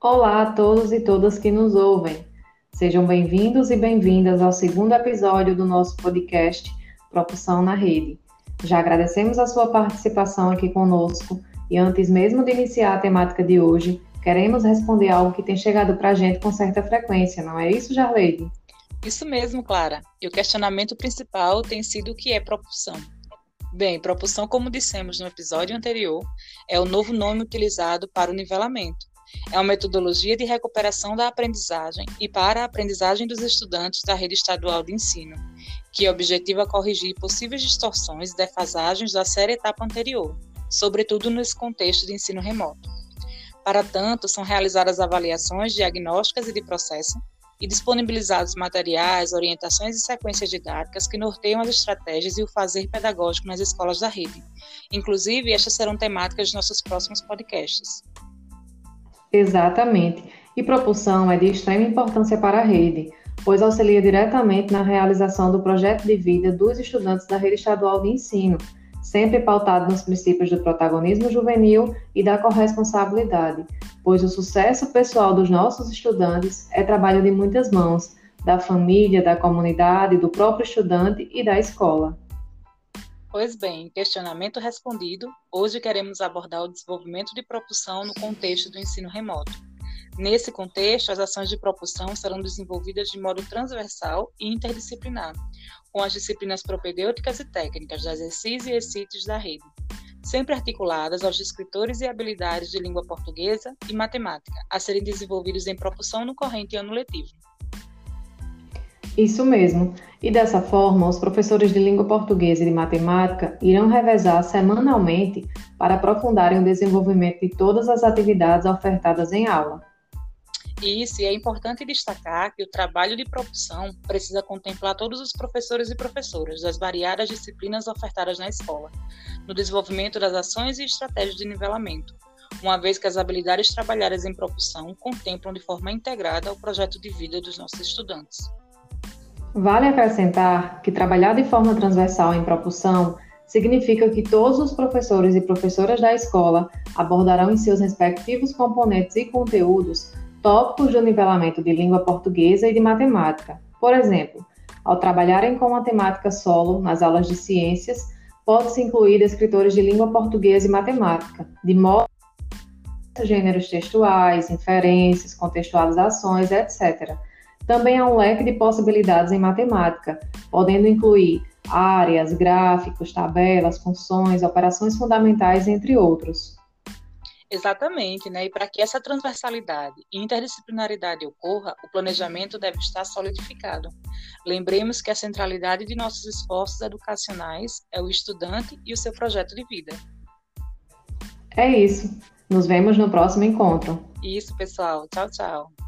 Olá a todos e todas que nos ouvem. Sejam bem-vindos e bem-vindas ao segundo episódio do nosso podcast Propulsão na Rede. Já agradecemos a sua participação aqui conosco e antes mesmo de iniciar a temática de hoje, queremos responder algo que tem chegado para a gente com certa frequência, não é isso, Jarleide? Isso mesmo, Clara. E o questionamento principal tem sido o que é propulsão. Bem, propulsão, como dissemos no episódio anterior, é o novo nome utilizado para o nivelamento. É uma metodologia de recuperação da aprendizagem e para a aprendizagem dos estudantes da rede estadual de ensino, que objetiva corrigir possíveis distorções e defasagens da série etapa anterior, sobretudo nesse contexto de ensino remoto. Para tanto, são realizadas avaliações diagnósticas e de processo, e disponibilizados materiais, orientações e sequências didáticas que norteiam as estratégias e o fazer pedagógico nas escolas da rede. Inclusive, estas serão temáticas de nossos próximos podcasts. Exatamente. E propulsão é de extrema importância para a rede, pois auxilia diretamente na realização do projeto de vida dos estudantes da rede estadual de ensino, sempre pautado nos princípios do protagonismo juvenil e da corresponsabilidade, pois o sucesso pessoal dos nossos estudantes é trabalho de muitas mãos, da família, da comunidade, do próprio estudante e da escola. Pois bem, questionamento respondido, hoje queremos abordar o desenvolvimento de propulsão no contexto do ensino remoto. Nesse contexto, as ações de propulsão serão desenvolvidas de modo transversal e interdisciplinar, com as disciplinas propedêuticas e técnicas das ECIs e ECITES da rede, sempre articuladas aos escritores e habilidades de língua portuguesa e matemática, a serem desenvolvidos em propulsão no corrente ano letivo. Isso mesmo. E dessa forma, os professores de língua portuguesa e de matemática irão revezar semanalmente para aprofundarem o desenvolvimento de todas as atividades ofertadas em aula. Isso, e é importante destacar que o trabalho de propulsão precisa contemplar todos os professores e professoras das variadas disciplinas ofertadas na escola, no desenvolvimento das ações e estratégias de nivelamento, uma vez que as habilidades trabalhadas em propulsão contemplam de forma integrada o projeto de vida dos nossos estudantes. Vale acrescentar que trabalhar de forma transversal em propulsão significa que todos os professores e professoras da escola abordarão em seus respectivos componentes e conteúdos tópicos do nivelamento de língua portuguesa e de matemática. Por exemplo, ao trabalharem com matemática solo nas aulas de ciências, pode-se incluir escritores de língua portuguesa e matemática, de modo gêneros textuais, inferências, contextualizações, etc. Também há um leque de possibilidades em matemática, podendo incluir áreas, gráficos, tabelas, funções, operações fundamentais, entre outros. Exatamente, né? E para que essa transversalidade e interdisciplinaridade ocorra, o planejamento deve estar solidificado. Lembremos que a centralidade de nossos esforços educacionais é o estudante e o seu projeto de vida. É isso. Nos vemos no próximo encontro. Isso, pessoal. Tchau, tchau.